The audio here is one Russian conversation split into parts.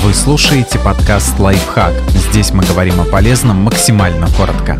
Вы слушаете подкаст «Лайфхак». Здесь мы говорим о полезном максимально коротко.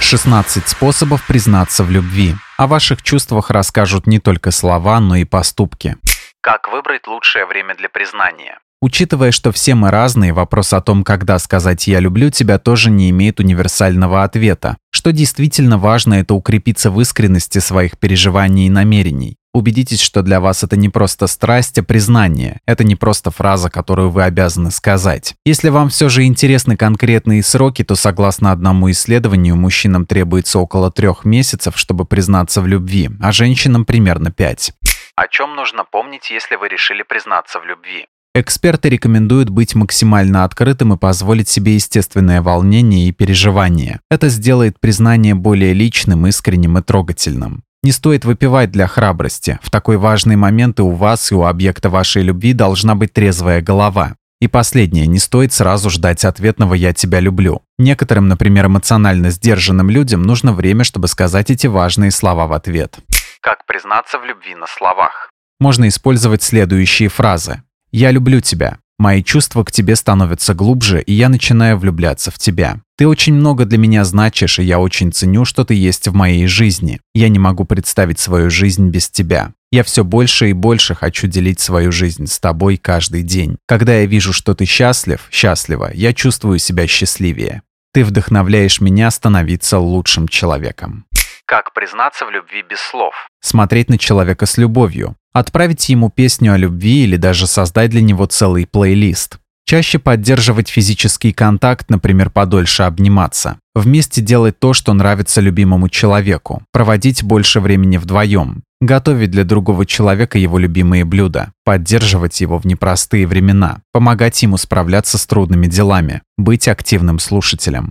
16 способов признаться в любви. О ваших чувствах расскажут не только слова, но и поступки. Как выбрать лучшее время для признания? Учитывая, что все мы разные, вопрос о том, когда сказать «я люблю тебя» тоже не имеет универсального ответа. Что действительно важно, это укрепиться в искренности своих переживаний и намерений. Убедитесь, что для вас это не просто страсть, а признание. Это не просто фраза, которую вы обязаны сказать. Если вам все же интересны конкретные сроки, то согласно одному исследованию, мужчинам требуется около трех месяцев, чтобы признаться в любви, а женщинам примерно пять. О чем нужно помнить, если вы решили признаться в любви? Эксперты рекомендуют быть максимально открытым и позволить себе естественное волнение и переживание. Это сделает признание более личным, искренним и трогательным. Не стоит выпивать для храбрости. В такой важный момент и у вас, и у объекта вашей любви должна быть трезвая голова. И последнее, не стоит сразу ждать ответного «я тебя люблю». Некоторым, например, эмоционально сдержанным людям нужно время, чтобы сказать эти важные слова в ответ. Как признаться в любви на словах? Можно использовать следующие фразы. «Я люблю тебя. Мои чувства к тебе становятся глубже, и я начинаю влюбляться в тебя. Ты очень много для меня значишь, и я очень ценю, что ты есть в моей жизни. Я не могу представить свою жизнь без тебя. Я все больше и больше хочу делить свою жизнь с тобой каждый день. Когда я вижу, что ты счастлив, счастлива, я чувствую себя счастливее. Ты вдохновляешь меня становиться лучшим человеком. Как признаться в любви без слов? Смотреть на человека с любовью. Отправить ему песню о любви или даже создать для него целый плейлист. Чаще поддерживать физический контакт, например, подольше обниматься. Вместе делать то, что нравится любимому человеку. Проводить больше времени вдвоем. Готовить для другого человека его любимые блюда. Поддерживать его в непростые времена. Помогать ему справляться с трудными делами. Быть активным слушателем.